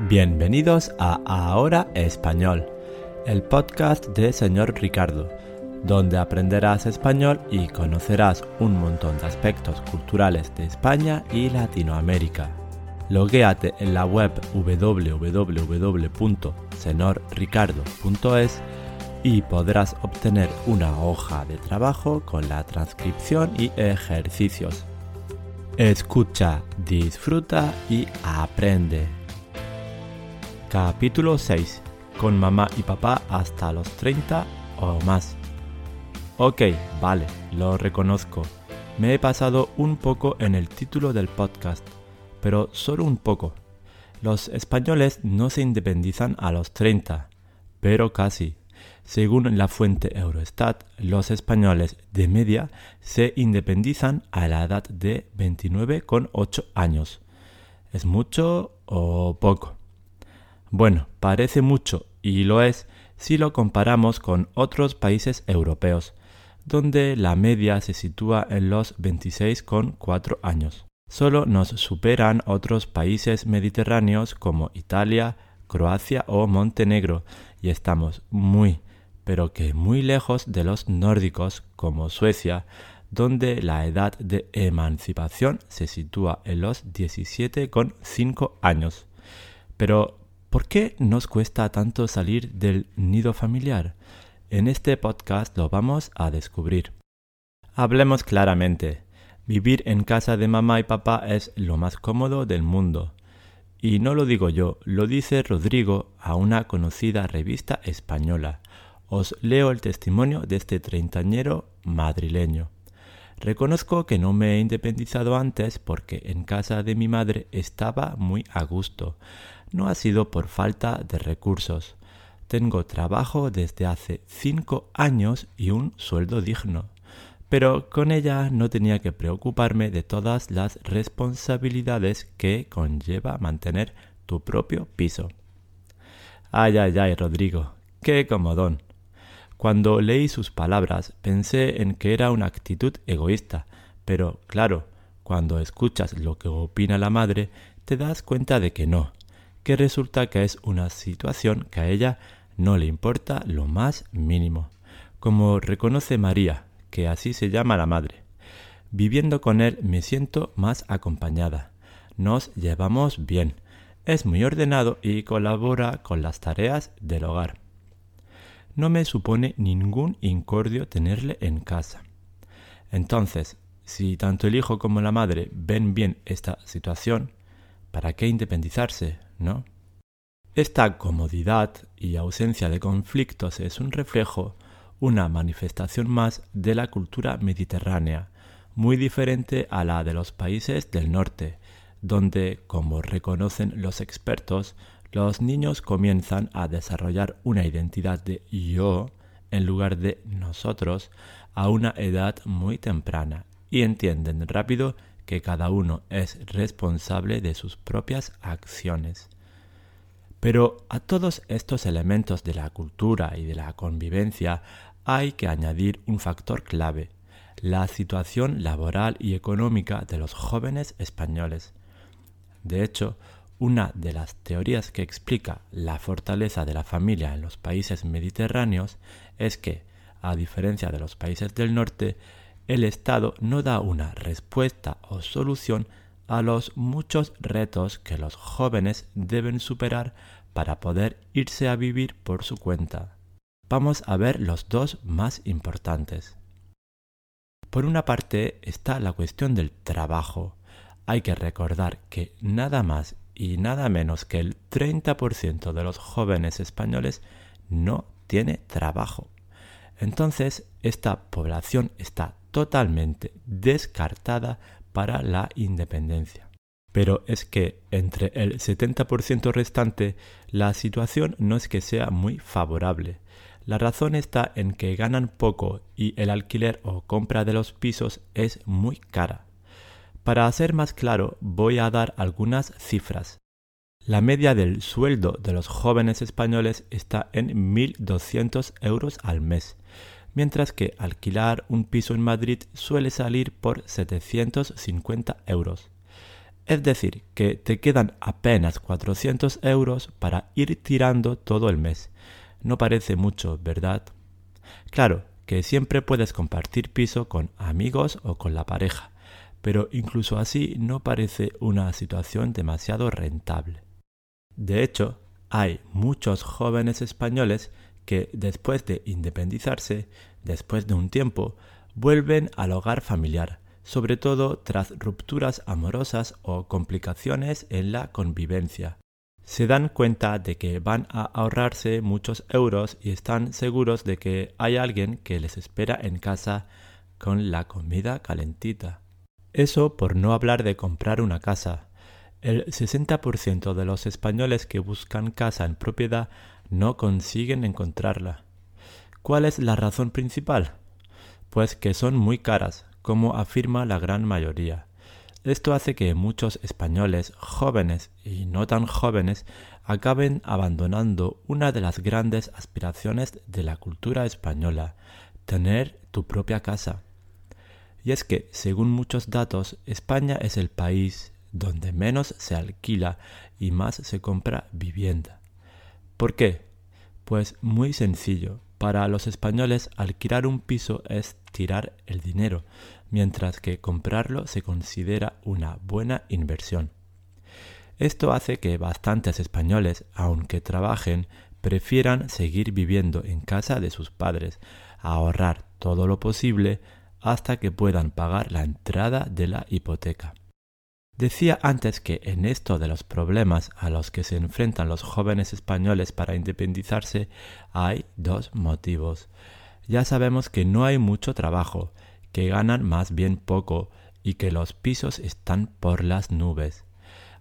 Bienvenidos a Ahora Español, el podcast de señor Ricardo, donde aprenderás español y conocerás un montón de aspectos culturales de España y Latinoamérica. Loguéate en la web www.senorricardo.es y podrás obtener una hoja de trabajo con la transcripción y ejercicios. Escucha, disfruta y aprende. Capítulo 6. Con mamá y papá hasta los 30 o más. Ok, vale, lo reconozco. Me he pasado un poco en el título del podcast, pero solo un poco. Los españoles no se independizan a los 30, pero casi. Según la fuente Eurostat, los españoles de media se independizan a la edad de 29,8 años. ¿Es mucho o poco? Bueno, parece mucho, y lo es si lo comparamos con otros países europeos, donde la media se sitúa en los 26,4 años. Solo nos superan otros países mediterráneos como Italia, Croacia o Montenegro, y estamos muy, pero que muy lejos de los nórdicos como Suecia, donde la edad de emancipación se sitúa en los 17,5 años. Pero ¿Por qué nos cuesta tanto salir del nido familiar? En este podcast lo vamos a descubrir. Hablemos claramente. Vivir en casa de mamá y papá es lo más cómodo del mundo. Y no lo digo yo, lo dice Rodrigo a una conocida revista española. Os leo el testimonio de este treintañero madrileño. Reconozco que no me he independizado antes porque en casa de mi madre estaba muy a gusto no ha sido por falta de recursos. Tengo trabajo desde hace cinco años y un sueldo digno. Pero con ella no tenía que preocuparme de todas las responsabilidades que conlleva mantener tu propio piso. Ay, ay, ay, Rodrigo, qué comodón. Cuando leí sus palabras pensé en que era una actitud egoísta, pero claro, cuando escuchas lo que opina la madre, te das cuenta de que no, que resulta que es una situación que a ella no le importa lo más mínimo, como reconoce María, que así se llama la madre. Viviendo con él me siento más acompañada. Nos llevamos bien. Es muy ordenado y colabora con las tareas del hogar. No me supone ningún incordio tenerle en casa. Entonces, si tanto el hijo como la madre ven bien esta situación, ¿para qué independizarse? Esta comodidad y ausencia de conflictos es un reflejo, una manifestación más de la cultura mediterránea, muy diferente a la de los países del norte, donde, como reconocen los expertos, los niños comienzan a desarrollar una identidad de yo en lugar de nosotros a una edad muy temprana y entienden rápido que cada uno es responsable de sus propias acciones. Pero a todos estos elementos de la cultura y de la convivencia hay que añadir un factor clave, la situación laboral y económica de los jóvenes españoles. De hecho, una de las teorías que explica la fortaleza de la familia en los países mediterráneos es que, a diferencia de los países del norte, el Estado no da una respuesta o solución a los muchos retos que los jóvenes deben superar para poder irse a vivir por su cuenta. Vamos a ver los dos más importantes. Por una parte está la cuestión del trabajo. Hay que recordar que nada más y nada menos que el 30% de los jóvenes españoles no tiene trabajo. Entonces, esta población está totalmente descartada para la independencia. Pero es que entre el 70% restante la situación no es que sea muy favorable. La razón está en que ganan poco y el alquiler o compra de los pisos es muy cara. Para ser más claro, voy a dar algunas cifras. La media del sueldo de los jóvenes españoles está en 1.200 euros al mes, mientras que alquilar un piso en Madrid suele salir por 750 euros. Es decir, que te quedan apenas 400 euros para ir tirando todo el mes. No parece mucho, ¿verdad? Claro, que siempre puedes compartir piso con amigos o con la pareja, pero incluso así no parece una situación demasiado rentable. De hecho, hay muchos jóvenes españoles que después de independizarse, después de un tiempo, vuelven al hogar familiar, sobre todo tras rupturas amorosas o complicaciones en la convivencia. Se dan cuenta de que van a ahorrarse muchos euros y están seguros de que hay alguien que les espera en casa con la comida calentita. Eso por no hablar de comprar una casa. El 60% de los españoles que buscan casa en propiedad no consiguen encontrarla. ¿Cuál es la razón principal? Pues que son muy caras, como afirma la gran mayoría. Esto hace que muchos españoles jóvenes y no tan jóvenes acaben abandonando una de las grandes aspiraciones de la cultura española, tener tu propia casa. Y es que, según muchos datos, España es el país donde menos se alquila y más se compra vivienda. ¿Por qué? Pues muy sencillo. Para los españoles alquilar un piso es tirar el dinero, mientras que comprarlo se considera una buena inversión. Esto hace que bastantes españoles, aunque trabajen, prefieran seguir viviendo en casa de sus padres, ahorrar todo lo posible hasta que puedan pagar la entrada de la hipoteca. Decía antes que en esto de los problemas a los que se enfrentan los jóvenes españoles para independizarse hay dos motivos. Ya sabemos que no hay mucho trabajo, que ganan más bien poco y que los pisos están por las nubes.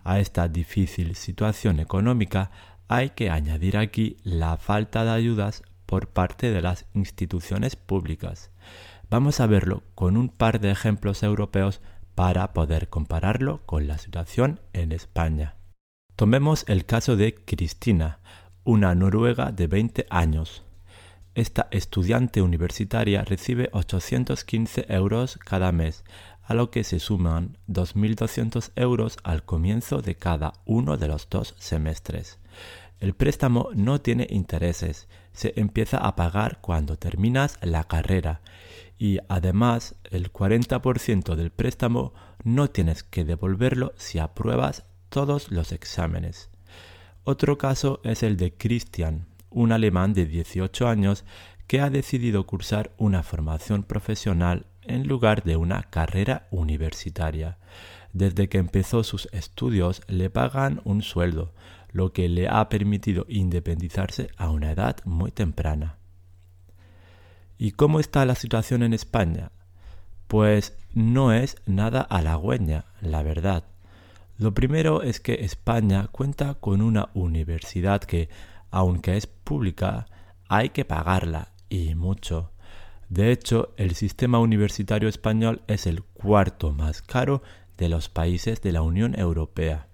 A esta difícil situación económica hay que añadir aquí la falta de ayudas por parte de las instituciones públicas. Vamos a verlo con un par de ejemplos europeos para poder compararlo con la situación en España. Tomemos el caso de Cristina, una noruega de 20 años. Esta estudiante universitaria recibe 815 euros cada mes, a lo que se suman 2.200 euros al comienzo de cada uno de los dos semestres. El préstamo no tiene intereses, se empieza a pagar cuando terminas la carrera y además el 40% del préstamo no tienes que devolverlo si apruebas todos los exámenes. Otro caso es el de Christian, un alemán de 18 años que ha decidido cursar una formación profesional en lugar de una carrera universitaria. Desde que empezó sus estudios le pagan un sueldo, lo que le ha permitido independizarse a una edad muy temprana. ¿Y cómo está la situación en España? Pues no es nada halagüeña, la verdad. Lo primero es que España cuenta con una universidad que aunque es pública, hay que pagarla y mucho. De hecho, el sistema universitario español es el cuarto más caro de los países de la Unión Europea.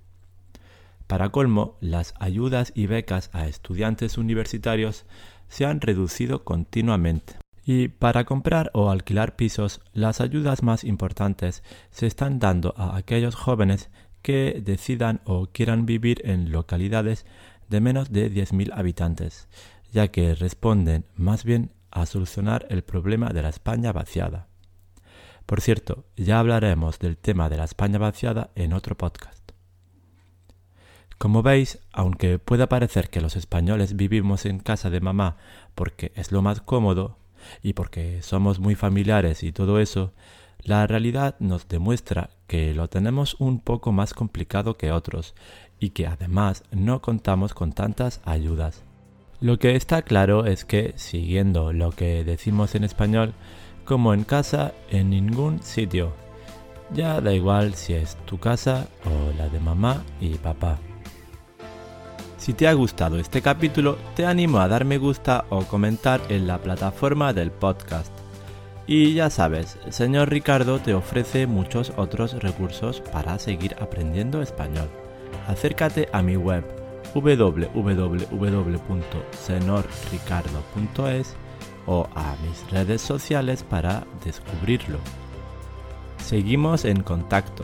Para colmo, las ayudas y becas a estudiantes universitarios se han reducido continuamente. Y para comprar o alquilar pisos, las ayudas más importantes se están dando a aquellos jóvenes que decidan o quieran vivir en localidades de menos de 10.000 habitantes, ya que responden más bien a solucionar el problema de la España vaciada. Por cierto, ya hablaremos del tema de la España vaciada en otro podcast. Como veis, aunque pueda parecer que los españoles vivimos en casa de mamá porque es lo más cómodo y porque somos muy familiares y todo eso, la realidad nos demuestra que lo tenemos un poco más complicado que otros y que además no contamos con tantas ayudas. Lo que está claro es que, siguiendo lo que decimos en español, como en casa, en ningún sitio. Ya da igual si es tu casa o la de mamá y papá. Si te ha gustado este capítulo, te animo a dar me gusta o comentar en la plataforma del podcast. Y ya sabes, señor Ricardo te ofrece muchos otros recursos para seguir aprendiendo español acércate a mi web www.senorricardo.es o a mis redes sociales para descubrirlo. Seguimos en contacto.